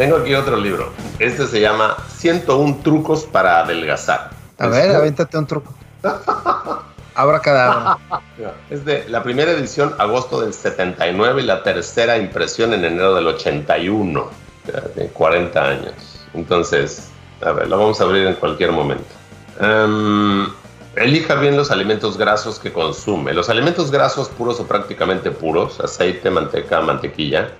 Tengo aquí otro libro. Este se llama 101 trucos para adelgazar. A ver, avéntate un truco. Abra cada Es de la primera edición, agosto del 79, y la tercera impresión en enero del 81. De 40 años. Entonces, a ver, lo vamos a abrir en cualquier momento. Em, elija bien los alimentos grasos que consume. Los alimentos grasos puros o prácticamente puros, aceite, manteca, mantequilla,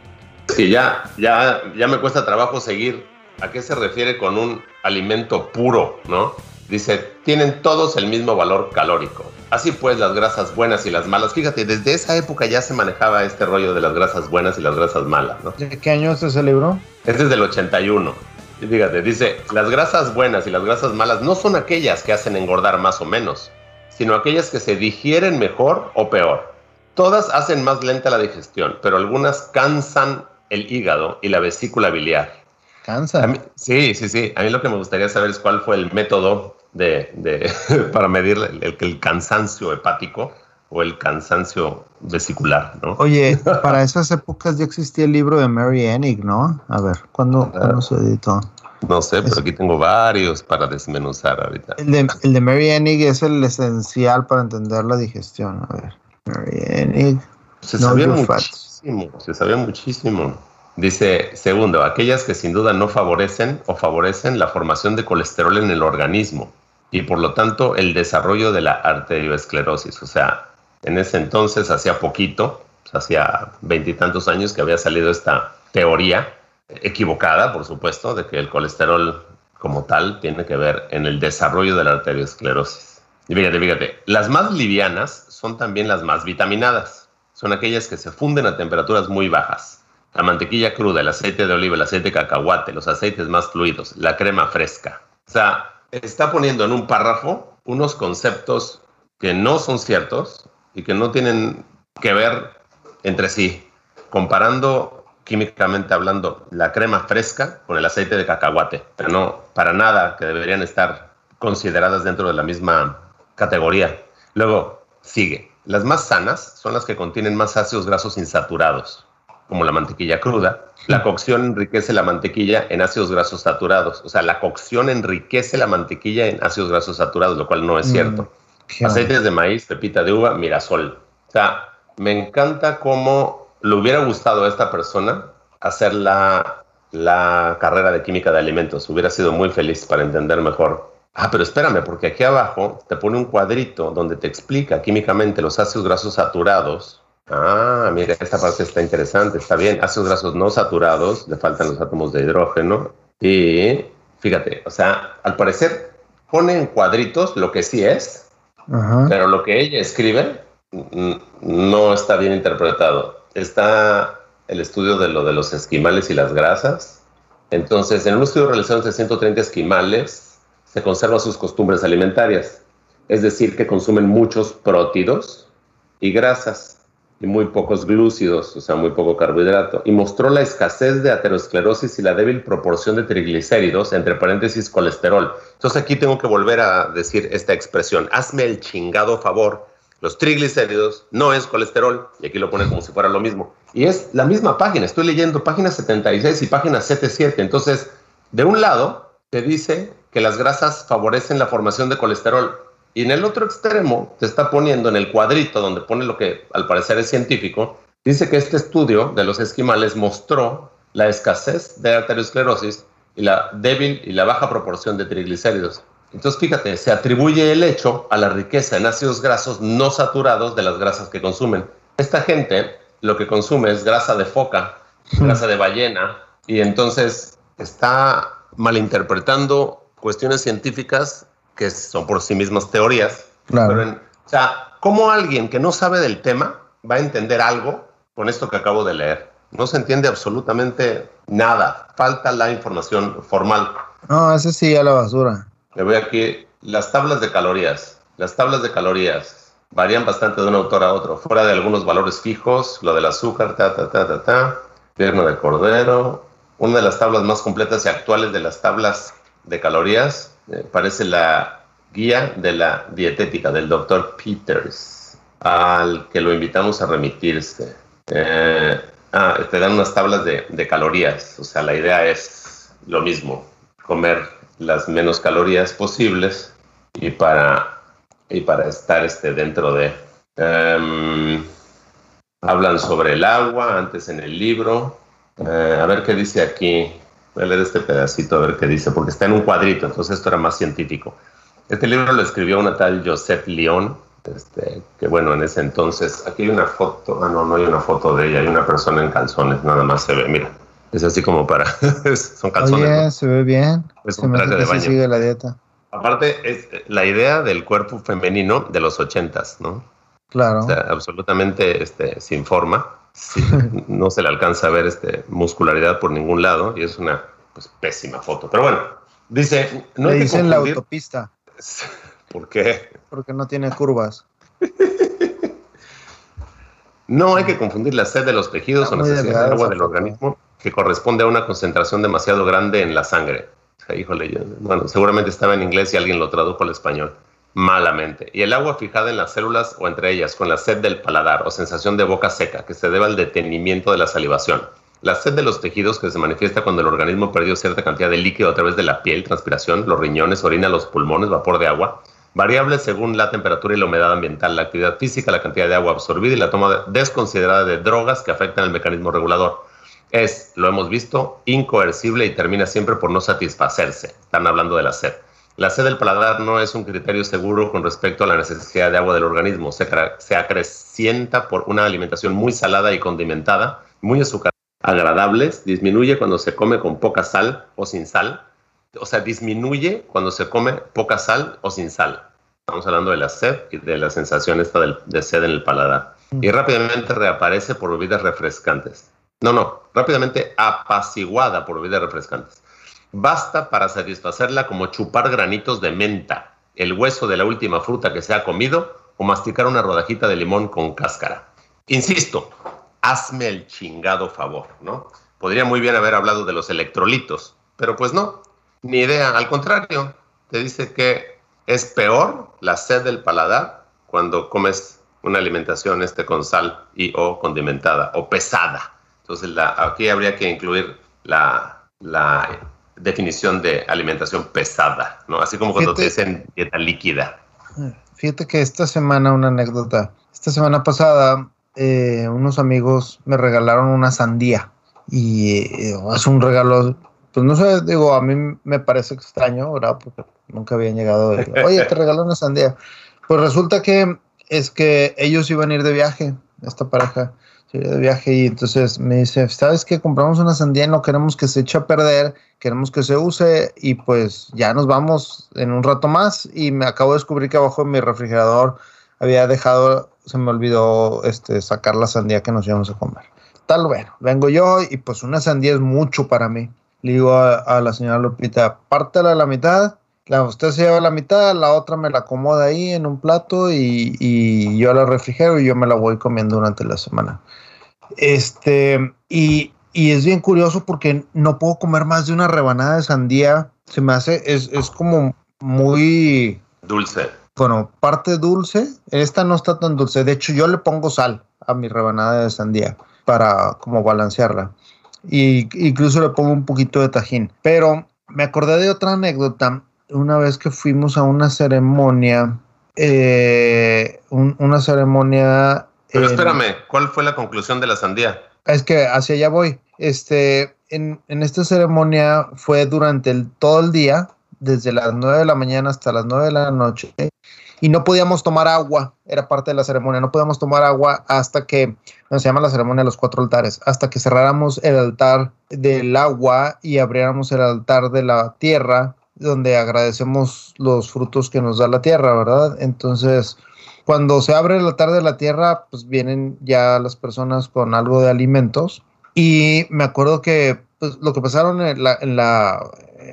que ya, ya, ya me cuesta trabajo seguir a qué se refiere con un alimento puro, ¿no? Dice, tienen todos el mismo valor calórico. Así pues, las grasas buenas y las malas, fíjate, desde esa época ya se manejaba este rollo de las grasas buenas y las grasas malas, ¿no? ¿De qué año libro? Este es del 81. Y fíjate, dice, las grasas buenas y las grasas malas no son aquellas que hacen engordar más o menos, sino aquellas que se digieren mejor o peor. Todas hacen más lenta la digestión, pero algunas cansan el hígado y la vesícula biliar. Cansa. sí, sí, sí. A mí lo que me gustaría saber es cuál fue el método de, para medir el, el, cansancio hepático o el cansancio vesicular, ¿no? Oye, para esas épocas ya existía el libro de Mary Enig, ¿no? A ver, ¿cuándo, se editó? No sé, pero aquí tengo varios para desmenuzar ahorita. El de, el de Mary Enig es el esencial para entender la digestión. A ver, Mary Enig. Se sabía se sabía muchísimo. Dice, segundo, aquellas que sin duda no favorecen o favorecen la formación de colesterol en el organismo y por lo tanto el desarrollo de la arterioesclerosis. O sea, en ese entonces, hacía poquito, hacía veintitantos años que había salido esta teoría equivocada, por supuesto, de que el colesterol como tal tiene que ver en el desarrollo de la arteriosclerosis. Y fíjate, fíjate, las más livianas son también las más vitaminadas. Son aquellas que se funden a temperaturas muy bajas. La mantequilla cruda, el aceite de oliva, el aceite de cacahuate, los aceites más fluidos, la crema fresca. O sea, está poniendo en un párrafo unos conceptos que no son ciertos y que no tienen que ver entre sí, comparando químicamente hablando la crema fresca con el aceite de cacahuate, pero no para nada que deberían estar consideradas dentro de la misma categoría. Luego sigue, las más sanas son las que contienen más ácidos grasos insaturados, como la mantequilla cruda. La cocción enriquece la mantequilla en ácidos grasos saturados. O sea, la cocción enriquece la mantequilla en ácidos grasos saturados, lo cual no es mm, cierto. Aceites de maíz, pepita de uva, mirasol. O sea, me encanta cómo le hubiera gustado a esta persona hacer la, la carrera de química de alimentos. Hubiera sido muy feliz para entender mejor. Ah, pero espérame, porque aquí abajo te pone un cuadrito donde te explica químicamente los ácidos grasos saturados Ah, mira, esta parte está interesante, está bien. Ácidos grasos no saturados, le faltan los átomos de hidrógeno. Y fíjate, o sea, al parecer pone en cuadritos lo que sí es, pero lo que ella escribe no está bien interpretado. Está el estudio de lo de los esquimales y las grasas. Entonces, en un estudio realizado entre 130 esquimales, se conservan sus costumbres alimentarias, es decir, que consumen muchos prótidos y grasas y muy pocos glúcidos, o sea, muy poco carbohidrato, y mostró la escasez de aterosclerosis y la débil proporción de triglicéridos, entre paréntesis colesterol. Entonces aquí tengo que volver a decir esta expresión, hazme el chingado favor, los triglicéridos no es colesterol, y aquí lo pone como si fuera lo mismo. Y es la misma página, estoy leyendo página 76 y página 77, entonces, de un lado, te dice que las grasas favorecen la formación de colesterol, y en el otro extremo te está poniendo en el cuadrito donde pone lo que al parecer es científico, dice que este estudio de los esquimales mostró la escasez de arteriosclerosis y la débil y la baja proporción de triglicéridos. Entonces, fíjate, se atribuye el hecho a la riqueza en ácidos grasos no saturados de las grasas que consumen. Esta gente lo que consume es grasa de foca, grasa de ballena, y entonces está malinterpretando cuestiones científicas que son por sí mismas teorías. o sea, ¿cómo alguien que no sabe del tema va a entender algo con esto que acabo de leer? No se entiende absolutamente nada. Falta la información formal. No, ese sí a la basura. Le voy aquí las tablas de calorías. Las tablas de calorías varían bastante de un autor a otro, fuera de algunos valores fijos, lo del azúcar, ta, ta, ta, ta, ta, pierna de cordero. Una de las tablas más completas y actuales de las tablas de calorías eh, parece la guía de la dietética del doctor Peters, al que lo invitamos a remitirse. Eh, ah, te dan unas tablas de, de calorías, o sea, la idea es lo mismo, comer las menos calorías posibles y para, y para estar este, dentro de... Em, hablan sobre el agua antes en el libro. Eh, a ver qué dice aquí. Voy a leer este pedacito a ver qué dice, porque está en un cuadrito, entonces esto era más científico. Este libro lo escribió una tal Joseph Lyon, este, que bueno, en ese entonces, aquí hay una foto, ah no, no hay una foto de ella, hay una persona en calzones, nada más se ve, mira, es así como para, son calzones. Oye, se ve bien, Es se un traje de sigue la dieta. Aparte, es la idea del cuerpo femenino de los ochentas, ¿no? Claro. O sea, absolutamente este, sin forma, sí, no se le alcanza a ver este, muscularidad por ningún lado y es una pues, pésima foto. Pero bueno, dice, no Le hay que dicen la autopista, ¿Por qué? porque no tiene curvas. No hay que confundir la sed de los tejidos Está o muy necesidad de agua del organismo que corresponde a una concentración demasiado grande en la sangre. O sea, híjole, yo- bueno, seguramente estaba en inglés y alguien lo tradujo al español malamente. Y el agua fijada en las células o entre ellas con la sed del paladar o sensación de boca seca que se debe al detenimiento de la salivación. La sed de los tejidos que se manifiesta cuando el organismo perdió cierta cantidad de líquido a través de la piel, transpiración, los riñones, orina, los pulmones, vapor de agua, variable según la temperatura y la humedad ambiental, la actividad física, la cantidad de agua absorbida y la toma desconsiderada de drogas que afectan el mecanismo regulador. Es, lo hemos visto, incoercible y termina siempre por no satisfacerse. Están hablando de la sed. La sed del paladar no es un criterio seguro con respecto a la necesidad de agua del organismo. Se, acrecienta por una alimentación muy salada y condimentada, muy azucarada, agradables, disminuye cuando se come con poca sal o sin sal, o sea, disminuye cuando se come poca sal o sin sal. Estamos hablando de la sed y de la sensación esta de sed en el paladar. Y rápidamente reaparece por bebidas refrescantes. No, no, rápidamente apaciguada por bebidas refrescantes. Basta para satisfacerla como chupar granitos de menta, el hueso de la última fruta que se ha comido o masticar una rodajita de limón con cáscara. Insisto, hazme el chingado favor, ¿no? Podría muy bien haber hablado de los electrolitos, pero pues no, ni idea. Al contrario, te dice que es peor la sed del paladar cuando comes una alimentación este con sal y o condimentada o pesada. Entonces aquí habría que incluir la, la definición de alimentación pesada, ¿no? Así como cuando te dicen dieta líquida. Fíjate que esta semana, una anécdota. Esta semana pasada, eh, unos amigos me regalaron una sandía. Y eh, es un regalo, pues no sé, digo, a mí me parece extraño, ¿verdad? Porque nunca habían llegado. de, Oye, te regaló una sandía. Pues resulta que es que ellos iban a ir de viaje, esta pareja de viaje y entonces me dice, ¿sabes qué? Compramos una sandía y no queremos que se eche a perder, queremos que se use y pues ya nos vamos en un rato más y me acabo de descubrir que abajo de mi refrigerador había dejado, se me olvidó este, sacar la sandía que nos íbamos a comer. Tal, bueno, vengo yo y pues una sandía es mucho para mí. Le digo a, la señora Lupita, pártela a la mitad, la, usted se lleva la mitad, la otra me la acomoda ahí en un plato y, y yo la refrigero y yo me la voy comiendo durante la semana. Este, y, y es bien curioso porque no puedo comer más de una rebanada de sandía. Se me hace, es, es como muy, Dulce. bueno, parte dulce. Esta no está tan dulce. De hecho, yo le pongo sal a mi rebanada de sandía para como balancearla. Y incluso le pongo un poquito de tajín. Pero me acordé de otra anécdota. Una vez que fuimos a una ceremonia, eh, un- una ceremonia. Pero en- espérame, ¿cuál fue la conclusión de la sandía? es que hacia allá voy. Este, en, en esta ceremonia fue durante el, todo el día, desde las 9 de la mañana hasta las 9 de la noche, y no podíamos tomar agua, era parte de la ceremonia, no podíamos tomar agua hasta que, no, se llama la ceremonia de los cuatro altares, hasta que cerráramos el altar del agua y abriéramos el altar de la tierra, donde agradecemos los frutos que nos da la tierra, ¿verdad? Entonces, cuando se abre el altar de la tierra, pues vienen ya las personas con algo de alimentos Y me acuerdo que pues, lo que pasaron en la, en, la,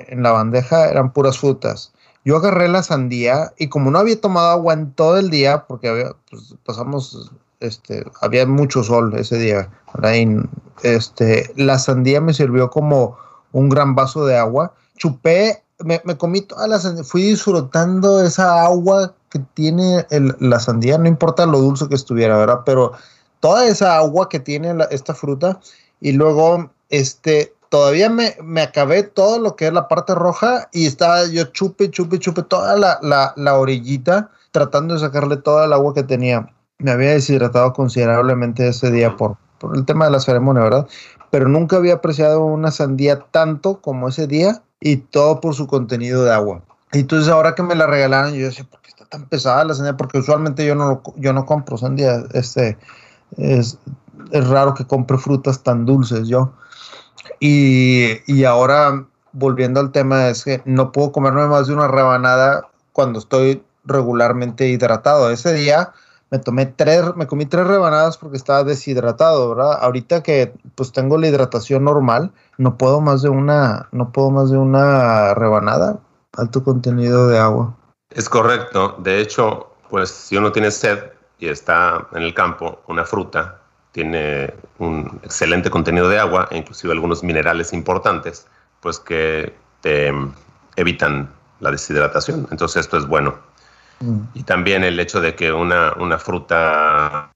en la bandeja eran puras frutas. Yo agarré la sandía y como no había tomado agua en todo el día, porque había, pues, pasamos, este, había mucho sol ese día, este, la sandía me sirvió como un gran vaso de agua. Chupé, me, comí toda la sandía, fui disfrutando esa agua que tiene la sandía, no importa lo dulce que estuviera, ¿verdad? Pero toda esa agua que tiene esta fruta y luego, este, todavía me, me, acabé todo lo que es la parte roja y estaba yo chupe, chupe, chupe toda la, la, la orillita tratando de sacarle toda el agua que tenía. Me había deshidratado considerablemente ese día por, por el tema de la ceremonia, ¿verdad? Pero nunca había apreciado una sandía tanto como ese día y todo por su contenido de agua. Y entonces ahora que me la regalaron, yo decía, ¿por qué está tan pesada la sandía? Porque usualmente yo no, yo no compro sandía. Este, es, es raro que compre frutas tan dulces yo. Y, ahora, volviendo al tema, es que no puedo comerme más de una rebanada cuando estoy regularmente hidratado. Ese día me tomé tres, me comí tres rebanadas porque estaba deshidratado, ¿verdad? Ahorita que pues tengo la hidratación normal, no puedo más de una, no puedo más de una rebanada, alto contenido de agua. Es correcto. De hecho, pues si uno tiene sed y está en el campo, una fruta, tiene un excelente contenido de agua e inclusive algunos minerales importantes, pues que te evitan la deshidratación. Entonces esto es bueno. Mm. Y también el hecho de que una, una fruta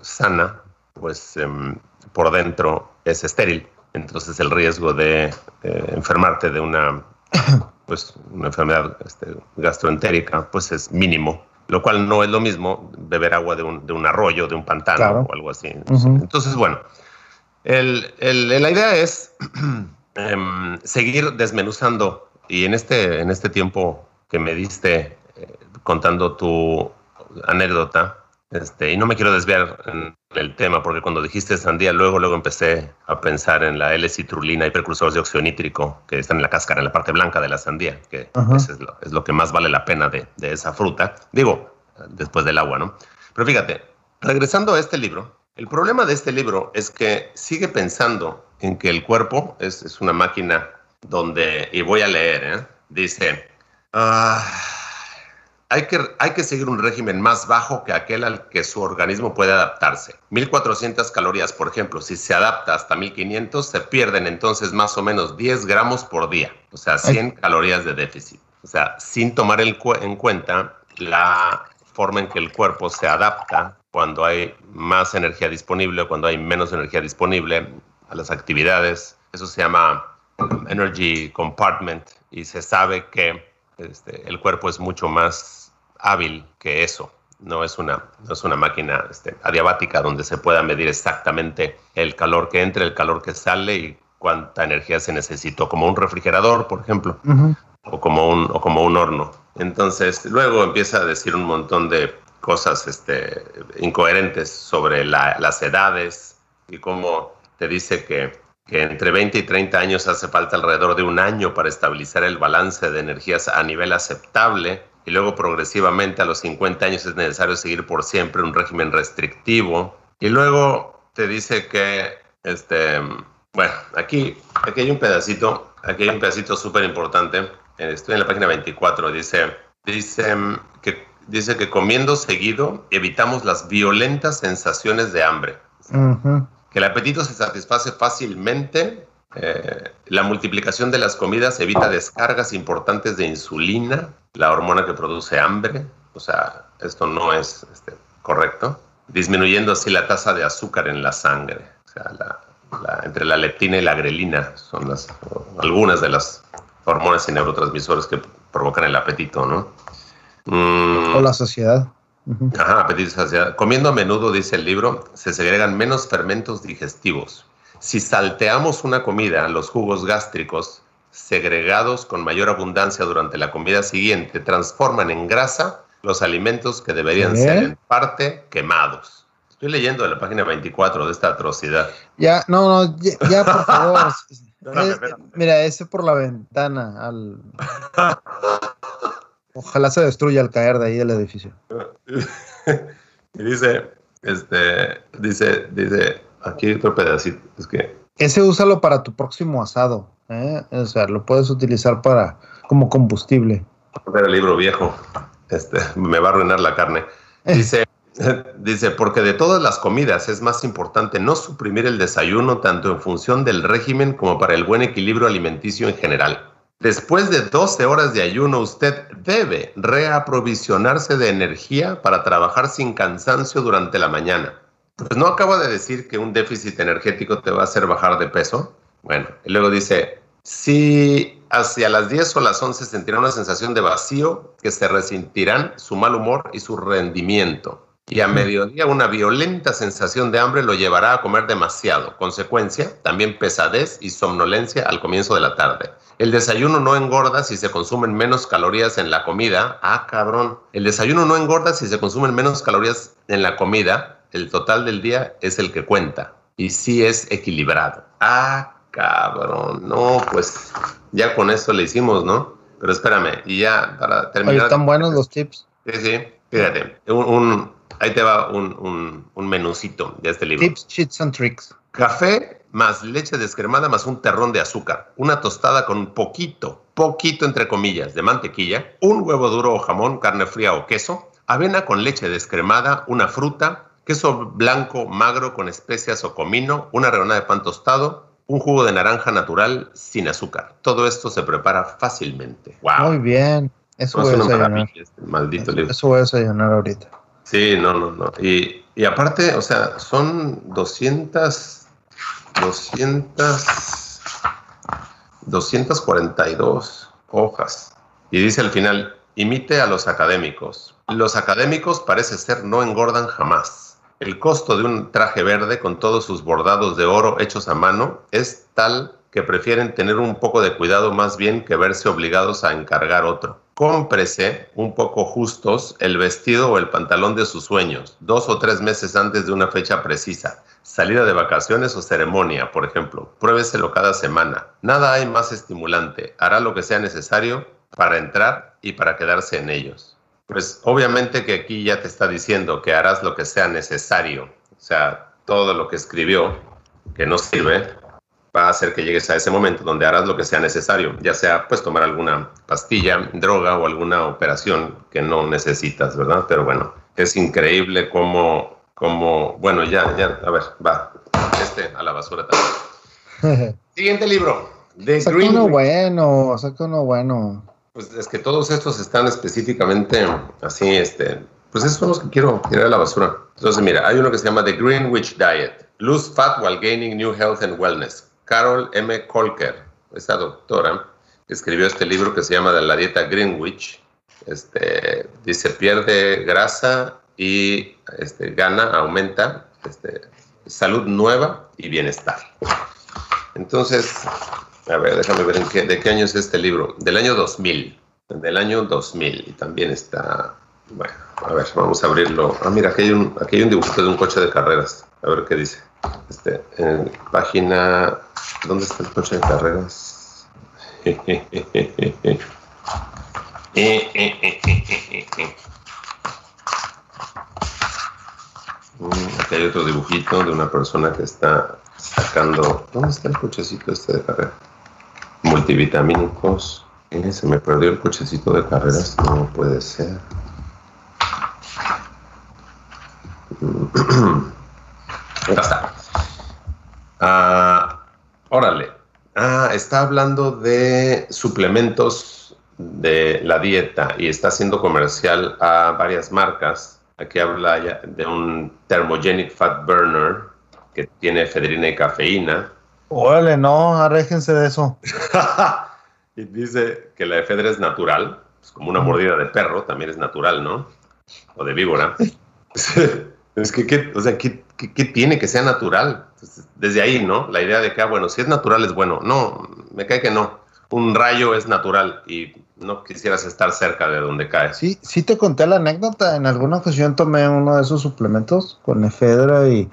sana, pues em, por dentro es estéril. Entonces el riesgo de enfermarte de una, pues, una enfermedad este, gastroentérica pues es mínimo. Lo cual no es lo mismo beber agua de un, de un arroyo, de un pantano o algo así. Entonces, bueno, el, el, la idea es em, seguir desmenuzando. Y en este, en este tiempo que me diste eh, contando tu anécdota, este, y no me quiero desviar en el tema, porque cuando dijiste sandía, luego, luego empecé a pensar en la L-citrulina y precursores de óxido nítrico que están en la cáscara, en la parte blanca de la sandía, que es lo, que más vale la pena de, esa fruta. Digo, después del agua, ¿no? Pero fíjate, regresando a este libro, el problema de este libro es que sigue pensando en que el cuerpo es, es una máquina donde, y voy a leer, ¿eh? dice, ah, hay que, hay que seguir un régimen más bajo que aquel al que su organismo puede adaptarse. 1400 calorías, por ejemplo, si se adapta hasta 1500, se pierden entonces más o menos 10 gramos por día, o sea, 100 calorías de déficit. O sea, sin tomar en cuenta la forma en que el cuerpo se adapta cuando hay más energía disponible o cuando hay menos energía disponible a las actividades. Eso se llama energy compartment y se sabe que este, el cuerpo es mucho más hábil que eso. No es una, no es una máquina este, adiabática donde se pueda medir exactamente el calor que entra, el calor que sale y cuánta energía se necesitó, como un refrigerador, por ejemplo, o, como un, o como un horno. Entonces, luego empieza a decir un montón de cosas este, incoherentes sobre las edades y cómo te dice que que entre 20 y 30 años hace falta alrededor de un año para estabilizar el balance de energías a nivel aceptable y luego progresivamente a los 50 años es necesario seguir por siempre un régimen restrictivo. Y luego te dice que este bueno aquí aquí hay un pedacito aquí hay un pedacito súper importante estoy en la página 24 dice dice que dice que comiendo seguido evitamos las violentas sensaciones de hambre que el apetito se satisface fácilmente, eh, la multiplicación de las comidas evita descargas importantes de insulina, la hormona que produce hambre, o sea, esto no es este, correcto, disminuyendo así la tasa de azúcar en la sangre, o sea, entre la leptina y la grelina son las, algunas de las hormonas y neurotransmisores que provocan el apetito, ¿no? o la saciedad. Ajá, Comiendo a menudo, dice el libro, se segregan menos fermentos digestivos. Si salteamos una comida, los jugos gástricos, segregados con mayor abundancia durante la comida siguiente, transforman en grasa los alimentos que deberían ser en parte quemados. Estoy leyendo de la página 24 de esta atrocidad. Ya, no, no, ya, por favor. mira, ese por la ventana. Al... Ojalá se destruya al caer de ahí el edificio. y dice, este, dice, dice, aquí hay otro pedacito. Es que. Ese úsalo para tu próximo asado. ¿eh? O sea, lo puedes utilizar para como combustible. ver el libro viejo. Este, me va a arruinar la carne. Dice, dice, porque de todas las comidas es más importante no suprimir el desayuno tanto en función del régimen como para el buen equilibrio alimenticio en general. Después de 12 horas de ayuno, usted debe reaprovisionarse de energía para trabajar sin cansancio durante la mañana. Pues no acaba de decir que un déficit energético te va a hacer bajar de peso. Bueno, y luego dice, si hacia las 10 o las 11 sentirá una sensación de vacío, que se resentirán su mal humor y su rendimiento y a mediodía una violenta sensación de hambre lo llevará a comer demasiado. Consecuencia, también pesadez y somnolencia al comienzo de la tarde. El desayuno no engorda si se consumen menos calorías en la comida. Ah, cabrón. El desayuno no engorda si se consumen menos calorías en la comida. El total del día es el que cuenta. Y sí es equilibrado. Ah, cabrón. No, pues ya con esto le hicimos, ¿no? Pero espérame, y ya para terminar. están buenos los tips. Sí, sí. Fíjate, un Ahí te va un, un, menucito de este libro. Tips, cheats and tricks. Café más leche descremada más un terrón de azúcar. Una tostada con poquito, poquito entre comillas, de mantequilla. Un huevo duro o jamón, carne fría o queso. Avena con leche descremada, una fruta. Queso blanco magro con especias o comino. Una rebanada de pan tostado. Un jugo de naranja natural sin azúcar. Todo esto se prepara fácilmente. Muy bien. Eso voy a desayunar. Este maldito libro. Eso voy a desayunar ahorita. Sí, no, no, no. Y, y aparte, o sea, son 200, 200, 242 hojas. Y dice al final, imite a los académicos. Los académicos parece ser no engordan jamás. El costo de un traje verde con todos sus bordados de oro hechos a mano es tal que prefieren tener un poco de cuidado más bien que verse obligados a encargar otro. Cómprese un poco justos el vestido o el pantalón de sus sueños, dos o tres meses antes de una fecha precisa. Salida de vacaciones o ceremonia, por ejemplo. Pruébeselo cada semana. Nada hay más estimulante. Hará lo que sea necesario para entrar y para quedarse en ellos. Pues obviamente que aquí ya te está diciendo que harás lo que sea necesario. O sea, todo lo que escribió que no sirve, va a hacer que llegues a ese momento donde harás lo que sea necesario, ya sea pues tomar alguna pastilla, droga o alguna operación que no necesitas, ¿verdad? Pero bueno, es increíble cómo, cómo bueno, ya, ya, a ver, va, este a la basura también. Siguiente libro. The saca uno bueno, saca uno bueno. Pues es que todos estos están específicamente así, este, pues esos son los que quiero tirar a la basura. Entonces, mira, hay uno que se llama The Greenwich Diet. Lose fat while gaining new health and wellness. Carol M. Colker, esa doctora, escribió este libro que se llama De la dieta Greenwich. Este, dice, pierde grasa y este, gana, aumenta este, salud nueva y bienestar. Entonces, a ver, déjame ver en qué, de qué año es este libro. Del año 2000. Del año 2000. Y también está, bueno, a ver, vamos a abrirlo. Ah, mira, aquí hay un, aquí hay un dibujito de un coche de carreras. A ver qué dice. Este, página ¿Dónde está el coche de carreras? Aquí hay otro dibujito de una persona que está sacando. ¿Dónde está el cochecito este de carreras? Multivitamínicos. Eh, se me perdió el cochecito de carreras. No puede ser. Ya. Ah, Órale. Ah, está hablando de suplementos de la dieta y está haciendo comercial a varias marcas. Aquí habla de un Thermogenic Fat Burner que tiene efedrina y cafeína. Órale, no, arréjense de eso. y dice que la efedra es natural, es como una mordida de perro, también es natural, ¿no? O de víbora. es que, ¿qué, o sea, ¿qué, ¿qué, tiene que sea natural? desde ahí, ¿no? La idea de que, ah, bueno, si es natural es bueno. No, me cae que no. Un rayo es natural y no quisieras estar cerca de donde cae. Sí, sí te conté la anécdota. En alguna ocasión tomé uno de esos suplementos con efedra y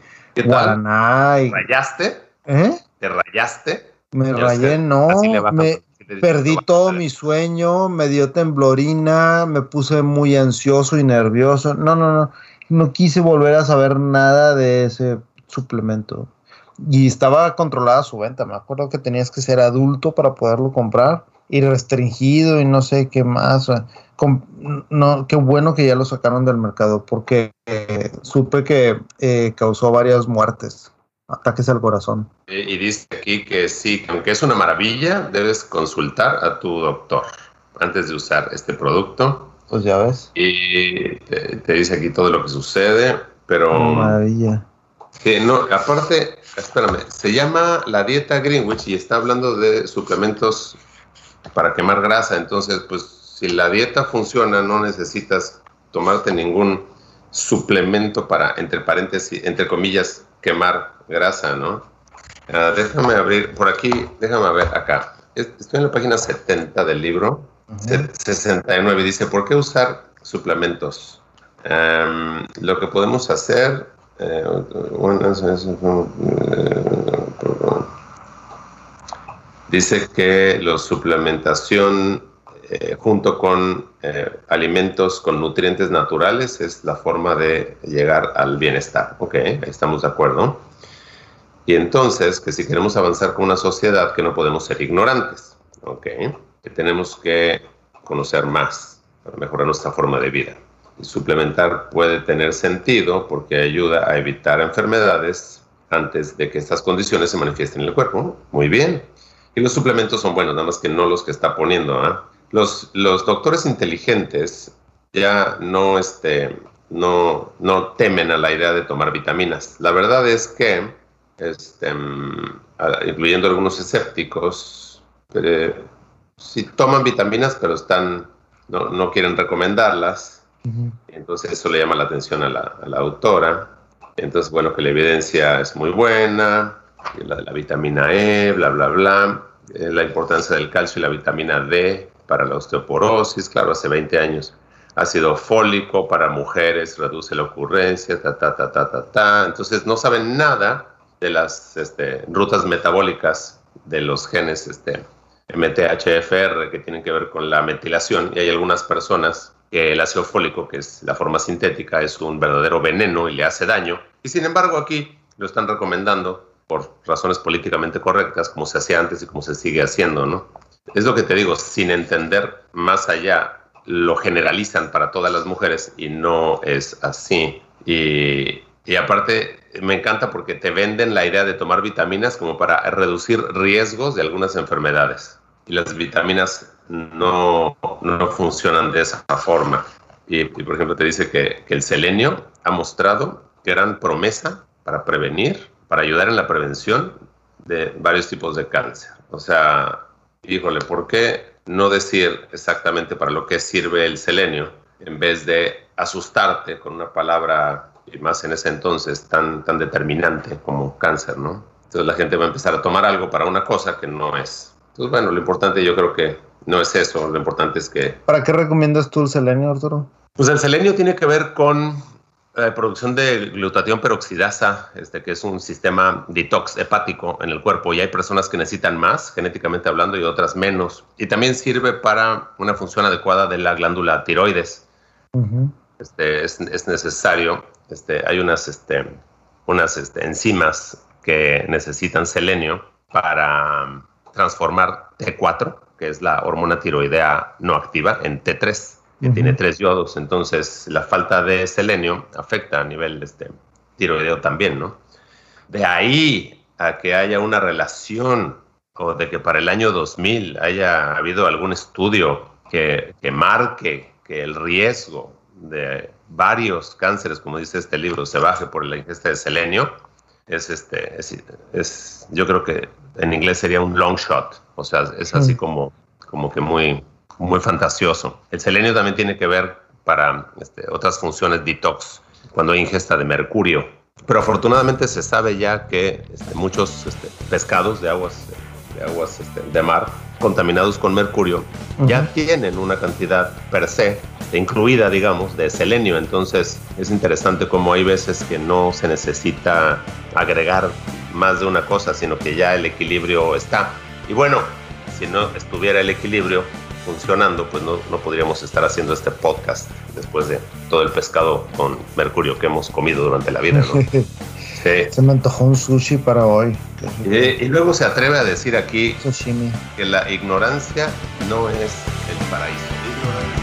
guaraná. Y... ¿Rayaste? ¿Eh? ¿Te rayaste? Me rayé, no. Me perdí todo mi sueño, me dio temblorina, me puse muy ansioso y nervioso. No, no, no no quise volver a saber nada de ese suplemento. y estaba controlada su venta. Me acuerdo que tenías que ser adulto para poderlo comprar y restringido y no sé qué más. no, qué bueno que ya lo sacaron del mercado porque eh, supe que eh, causó varias muertes, ataques al corazón. Y, dice aquí que sí, aunque es una maravilla, debes consultar a tu doctor antes de usar este producto. Pues ya ves. Y te, dice aquí todo lo que sucede, pero... Maravilla. Que no, aparte, espérame, se llama la dieta Greenwich y está hablando de suplementos para quemar grasa. Entonces, pues si la dieta funciona, no necesitas tomarte ningún suplemento para, entre paréntesis, entre comillas, quemar grasa, ¿no? Ah, déjame abrir, por aquí, déjame ver acá. Estoy en la página 70 del libro, 69, dice, ¿por qué usar suplementos? lo que podemos hacer, eh, Dice que la suplementación eh, junto con eh, alimentos con nutrientes naturales es la forma de llegar al bienestar. Ok, estamos de acuerdo. Y entonces, que si queremos avanzar con una sociedad, que no podemos ser ignorantes. Ok, que tenemos que conocer más para mejorar nuestra forma de vida. Y suplementar puede tener sentido porque ayuda a evitar enfermedades antes de que estas condiciones se manifiesten en el cuerpo. Muy bien. Y los suplementos son buenos, nada más que no los que está poniendo. ¿ah? Los, los doctores inteligentes ya no, este, no, no temen a la idea de tomar vitaminas. La verdad es que, este, mm, incluyendo algunos escépticos, eh, si toman vitaminas, pero están, no, no quieren recomendarlas, entonces eso le llama la atención a la, a la autora. Entonces, bueno, que la evidencia es muy buena, la, la vitamina E, bla, bla, bla, eh, la importancia del calcio y la vitamina D para la osteoporosis, claro, hace 20 años. Ácido fólico para mujeres, reduce la ocurrencia, ta, ta, ta, ta, ta, ta. Entonces no saben nada de las este, rutas metabólicas de los genes este, MTHFR que tienen que ver con la metilación y hay algunas personas que el ácido fólico, que es la forma sintética, es un verdadero veneno y le hace daño. Y sin embargo aquí lo están recomendando por razones políticamente correctas, como se hacía antes y como se sigue haciendo, ¿no? Es lo que te digo, sin entender más allá, lo generalizan para todas las mujeres y no es así. Y, y aparte, me encanta porque te venden la idea de tomar vitaminas como para reducir riesgos de algunas enfermedades. Y las vitaminas no, no funcionan de esa forma. Y, por ejemplo, te dice que, que el selenio ha mostrado gran promesa para prevenir para ayudar en la prevención de varios tipos de cáncer. O sea, híjole, ¿por qué no decir exactamente para lo que sirve el selenio en vez de asustarte con una palabra, y más en ese entonces, tan, tan determinante como cáncer, ¿no? Entonces la gente va a empezar a tomar algo para una cosa que no es. Entonces, bueno, lo importante yo creo que no es eso, lo importante es que... ¿Para qué recomiendas tú el selenio, Arturo? Pues el selenio tiene que ver con la eh, producción de glutatión peroxidasa, este, que es un sistema detox hepático en el cuerpo, y hay personas que necesitan más, genéticamente hablando, y otras menos. Y también sirve para una función adecuada de la glándula tiroides. Este, es, es, necesario, este, hay unas, este, unas este, enzimas que necesitan selenio para transformar T4, que es la hormona tiroidea no activa, en T3 que tiene tres yodos, entonces la falta de selenio afecta a nivel este, tiroideo también, ¿no? De ahí a que haya una relación o de que para el año 2000 haya habido algún estudio que, que marque que el riesgo de varios cánceres, como dice este libro, se baje por la ingesta de selenio, es este, es, yo creo que en inglés sería un long shot, o sea, es así como, como que muy, muy fantasioso. El selenio también tiene que ver para este, otras funciones detox, cuando hay ingesta de mercurio. Pero afortunadamente se sabe ya que este, muchos este, pescados de aguas, de, aguas de mar contaminados con mercurio ya tienen una cantidad per se, incluida, digamos, de selenio. Entonces es interesante como hay veces que no se necesita agregar más de una cosa, sino que ya el equilibrio está. Y bueno, si no estuviera el equilibrio, funcionando, pues no, no, podríamos estar haciendo este podcast después de todo el pescado con mercurio que hemos comido durante la vida. Se me antojó un sushi para hoy. Y, luego se atreve a decir aquí que la ignorancia no es el paraíso.